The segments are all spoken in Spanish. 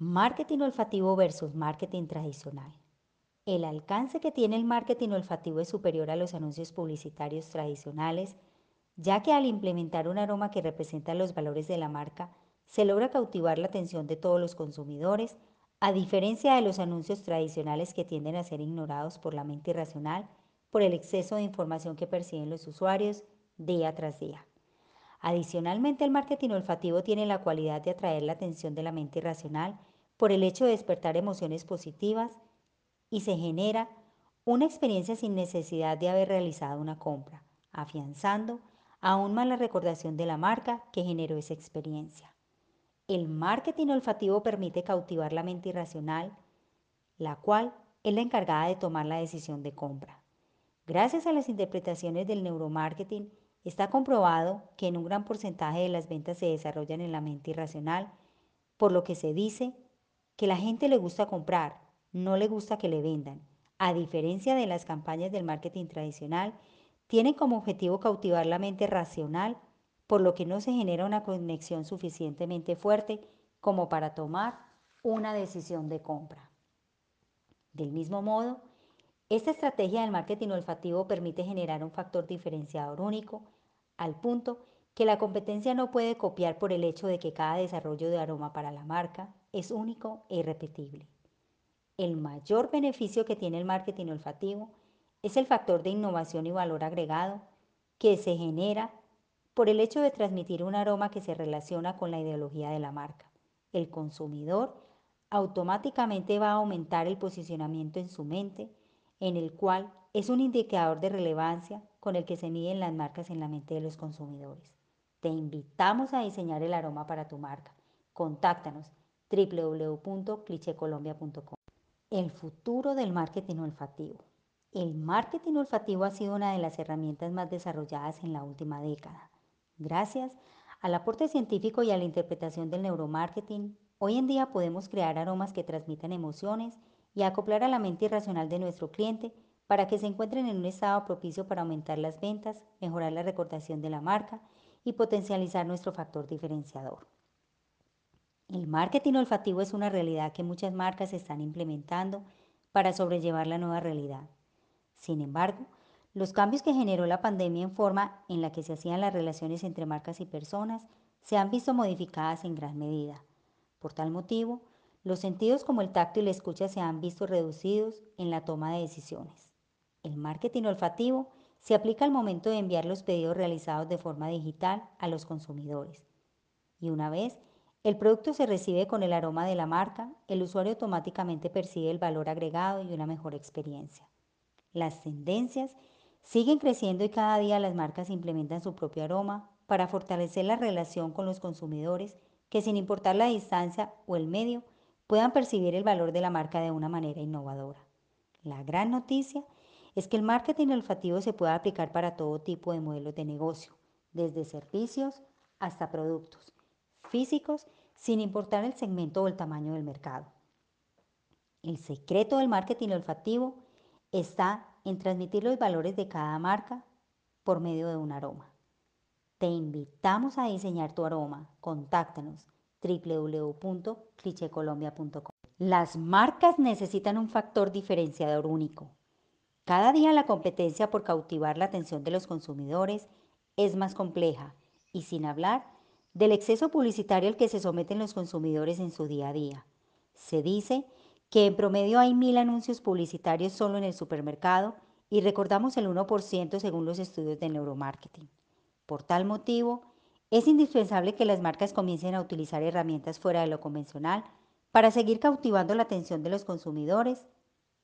Marketing olfativo versus marketing tradicional. El alcance que tiene el marketing olfativo es superior a los anuncios publicitarios tradicionales, ya que al implementar un aroma que representa los valores de la marca, se logra cautivar la atención de todos los consumidores, a diferencia de los anuncios tradicionales que tienden a ser ignorados por la mente irracional por el exceso de información que perciben los usuarios día tras día. Adicionalmente, el marketing olfativo tiene la cualidad de atraer la atención de la mente irracional por el hecho de despertar emociones positivas y se genera una experiencia sin necesidad de haber realizado una compra, afianzando aún más la recordación de la marca que generó esa experiencia. El marketing olfativo permite cautivar la mente irracional, la cual es la encargada de tomar la decisión de compra. Gracias a las interpretaciones del neuromarketing, está comprobado que en un gran porcentaje de las ventas se desarrollan en la mente irracional, por lo que se dice que la gente le gusta comprar, no le gusta que le vendan. A diferencia de las campañas del marketing tradicional, tienen como objetivo cautivar la mente racional, por lo que no se genera una conexión suficientemente fuerte como para tomar una decisión de compra. Del mismo modo, esta estrategia del marketing olfativo permite generar un factor diferenciador único, al punto que la competencia no puede copiar por el hecho de que cada desarrollo de aroma para la marca es único e irrepetible. El mayor beneficio que tiene el marketing olfativo es el factor de innovación y valor agregado que se genera por el hecho de transmitir un aroma que se relaciona con la ideología de la marca. El consumidor automáticamente va a aumentar el posicionamiento en su mente, en el cual es un indicador de relevancia con el que se miden las marcas en la mente de los consumidores. Te invitamos a diseñar el aroma para tu marca. Contáctanos www.clichecolombia.com. El futuro del marketing olfativo. El marketing olfativo ha sido una de las herramientas más desarrolladas en la última década. Gracias al aporte científico y a la interpretación del neuromarketing, hoy en día podemos crear aromas que transmitan emociones y acoplar a la mente irracional de nuestro cliente para que se encuentren en un estado propicio para aumentar las ventas, mejorar la recordación de la marca y potencializar nuestro factor diferenciador. El marketing olfativo es una realidad que muchas marcas están implementando para sobrellevar la nueva realidad. Sin embargo, los cambios que generó la pandemia en forma en la que se hacían las relaciones entre marcas y personas se han visto modificadas en gran medida. Por tal motivo, los sentidos como el tacto y la escucha se han visto reducidos en la toma de decisiones. El marketing olfativo se aplica al momento de enviar los pedidos realizados de forma digital a los consumidores. Y una vez el producto se recibe con el aroma de la marca, el usuario automáticamente percibe el valor agregado y una mejor experiencia. Las tendencias siguen creciendo y cada día las marcas implementan su propio aroma para fortalecer la relación con los consumidores que sin importar la distancia o el medio puedan percibir el valor de la marca de una manera innovadora. La gran noticia es que el marketing olfativo se puede aplicar para todo tipo de modelos de negocio, desde servicios hasta productos físicos, sin importar el segmento o el tamaño del mercado. El secreto del marketing olfativo está en transmitir los valores de cada marca por medio de un aroma. Te invitamos a diseñar tu aroma. Contáctanos www.clichecolombia.com. Las marcas necesitan un factor diferenciador único cada día la competencia por cautivar la atención de los consumidores es más compleja y sin hablar del exceso publicitario al que se someten los consumidores en su día a día. Se dice que en promedio hay mil anuncios publicitarios solo en el supermercado y recordamos el 1% según los estudios de neuromarketing. Por tal motivo, es indispensable que las marcas comiencen a utilizar herramientas fuera de lo convencional para seguir cautivando la atención de los consumidores.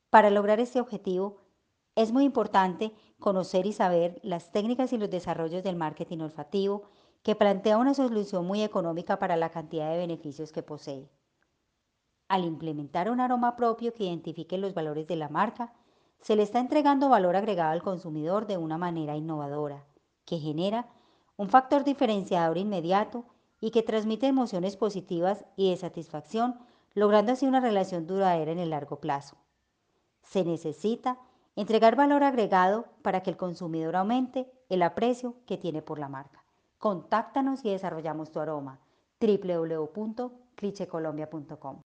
Para lograr este objetivo, es muy importante conocer y saber las técnicas y los desarrollos del marketing olfativo que plantea una solución muy económica para la cantidad de beneficios que posee. Al implementar un aroma propio que identifique los valores de la marca, se le está entregando valor agregado al consumidor de una manera innovadora, que genera un factor diferenciador inmediato y que transmite emociones positivas y de satisfacción, logrando así una relación duradera en el largo plazo. Se necesita Entregar valor agregado para que el consumidor aumente el aprecio que tiene por la marca. Contáctanos y desarrollamos tu aroma. www.clichecolombia.com